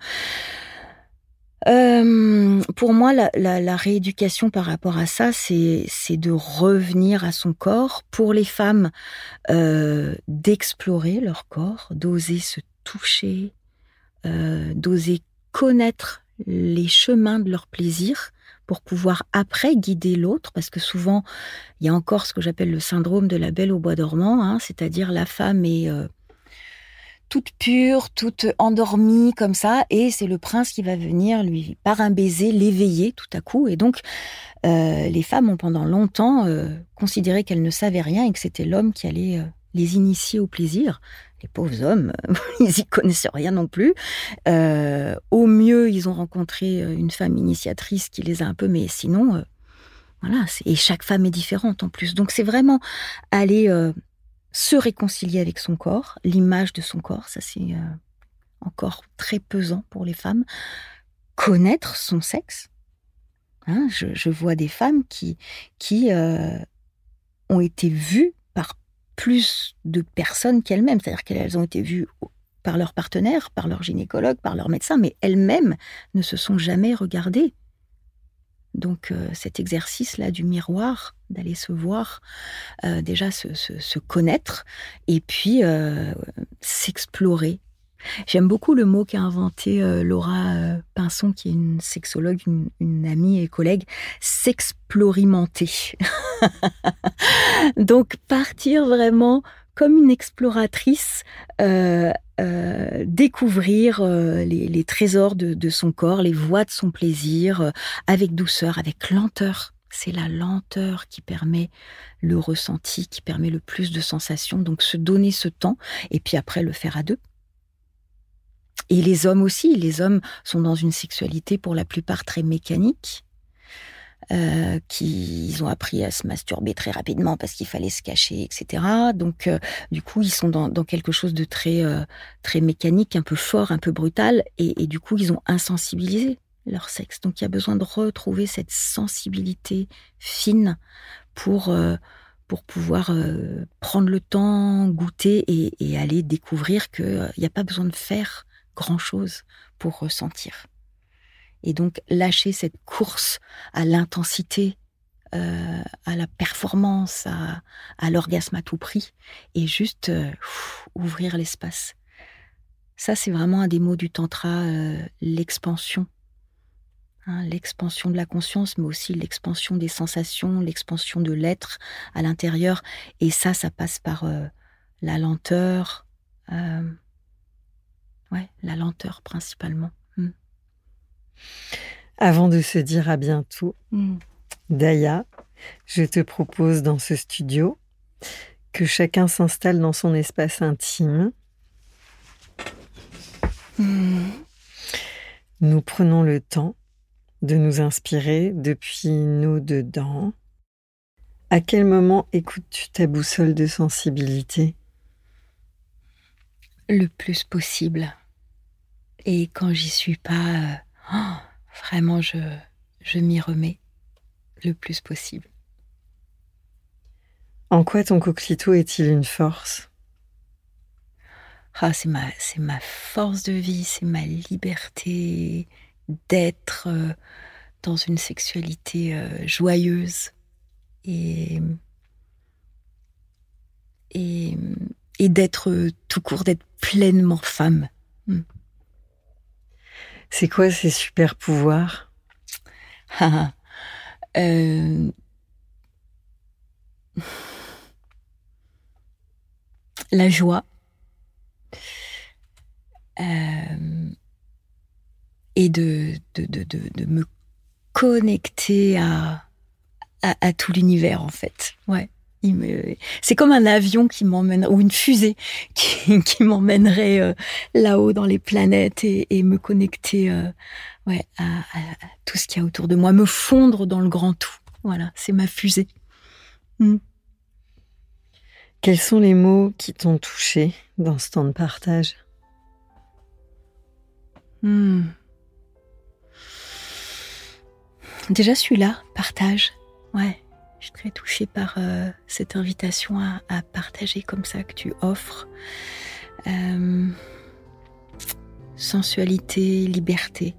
Euh, pour moi, la, rééducation par rapport à ça, c'est de revenir à son corps. Pour les femmes, euh, d'explorer leur corps, d'oser se toucher, euh, d'oser connaître les chemins de leur plaisir pour pouvoir après guider l'autre, parce que souvent, il y a encore ce que j'appelle le syndrome de la belle au bois dormant, hein, c'est-à-dire la femme est euh, toute pure, toute endormie comme ça, et c'est le prince qui va venir lui, par un baiser, l'éveiller tout à coup. Et donc, euh, les femmes ont pendant longtemps euh, considéré qu'elles ne savaient rien et que c'était l'homme qui allait les initier au plaisir les pauvres hommes, [laughs] ils y connaissent rien non plus. Euh, au mieux, ils ont rencontré euh, une femme initiatrice qui les a un peu, mais sinon, euh, voilà. Et chaque femme est différente en plus. Donc c'est vraiment aller se réconcilier avec son corps, l'image de son corps. Ça c'est encore très pesant pour les femmes. Connaître son sexe. Hein, je, je, vois des femmes qui qui ont été vues plus de personnes qu'elles-mêmes. C'est-à-dire qu'elles ont été vues par leur partenaire, par leur gynécologue, par leur médecin, mais elles-mêmes ne se sont jamais regardées. Donc euh, cet exercice-là du miroir, d'aller se voir, euh, déjà se, connaître et puis euh, s'explorer, J'aime beaucoup le mot qu'a inventé euh, Laura euh, Pinson, qui est une sexologue, une, amie et collègue, s'explorimenter. [laughs] Donc partir vraiment comme une exploratrice, euh, découvrir les, trésors de, son corps, les voies de son plaisir, avec douceur, avec lenteur. C'est la lenteur qui permet le ressenti, qui permet le plus de sensations. Donc se donner ce temps et puis après le faire à deux. Et les hommes aussi, les hommes sont dans une sexualité pour la plupart très mécanique. Euh, qui ont appris à se masturber très rapidement parce qu'il fallait se cacher, etc. Donc, euh, du coup, ils sont dans, quelque chose de très, euh, très mécanique, un peu fort, un peu brutal, et, du coup, ils ont insensibilisé leur sexe. Donc, il y a besoin de retrouver cette sensibilité fine pour pour pouvoir prendre le temps, goûter et, et aller découvrir qu'il n'y a pas besoin de faire grand chose pour ressentir et donc lâcher cette course à l'intensité, euh, à la performance, à, l'orgasme à tout prix, et juste euh, ouvrir l'espace. Ça, c'est vraiment un des mots du tantra, euh, l'expansion. Hein, l'expansion de la conscience, mais aussi l'expansion des sensations, l'expansion de l'être à l'intérieur. Et ça, ça passe par la lenteur. Ouais, la lenteur principalement. Avant de se dire à bientôt, mm. Daya, je te propose dans ce studio que chacun s'installe dans son espace intime. Mm. Nous prenons le temps de nous inspirer depuis nous dedans. À quel moment écoutes-tu ta boussole de sensibilité? Le plus possible. Et quand j'y suis pas, euh, Oh, vraiment, je, je m'y remets le plus possible. En quoi ton coquelicot est-il une force? Ah, c'est ma, c'est ma force de vie, c'est ma liberté d'être euh, dans une sexualité euh, joyeuse et, et, et d'être tout court, d'être pleinement femme. Hmm. C'est quoi ces super pouvoirs? [laughs] Euh, La joie. Euh, et de, me connecter à, à, à tout l'univers en fait. Ouais c'est comme un avion qui m'emmène ou une fusée [laughs] qui, qui m'emmènerait euh, là-haut dans les planètes et, me connecter euh, ouais, à, tout ce qu'il y a autour de moi, me fondre dans le grand tout. Voilà, c'est ma fusée. Hmm. Quels sont les mots qui t'ont touché dans ce temps de partage? Hmm. Déjà celui-là, partage. Ouais. Je suis très touchée par euh, cette invitation à, partager comme ça que tu offres. Euh, sensualité, liberté.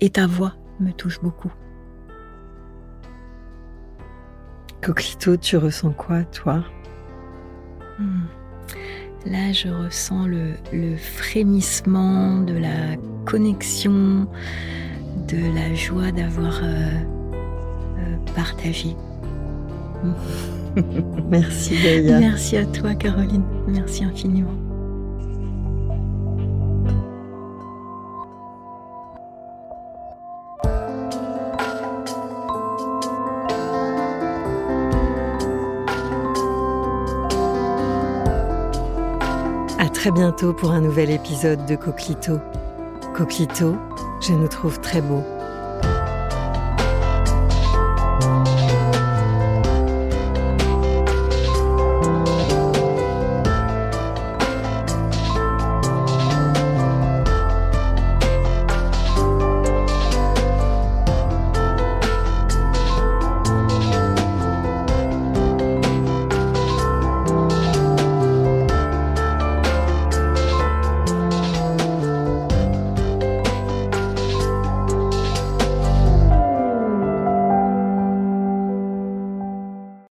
Et ta voix me touche beaucoup. Coquito, tu ressens quoi, toi? Hmm. Là, je ressens le, frémissement de la connexion, de la joie d'avoir euh, partager. [laughs] Merci Gaïa. Merci à toi Caroline. Merci infiniment. À très bientôt pour un nouvel épisode de Coquelito. Coquelito, je nous trouve très beau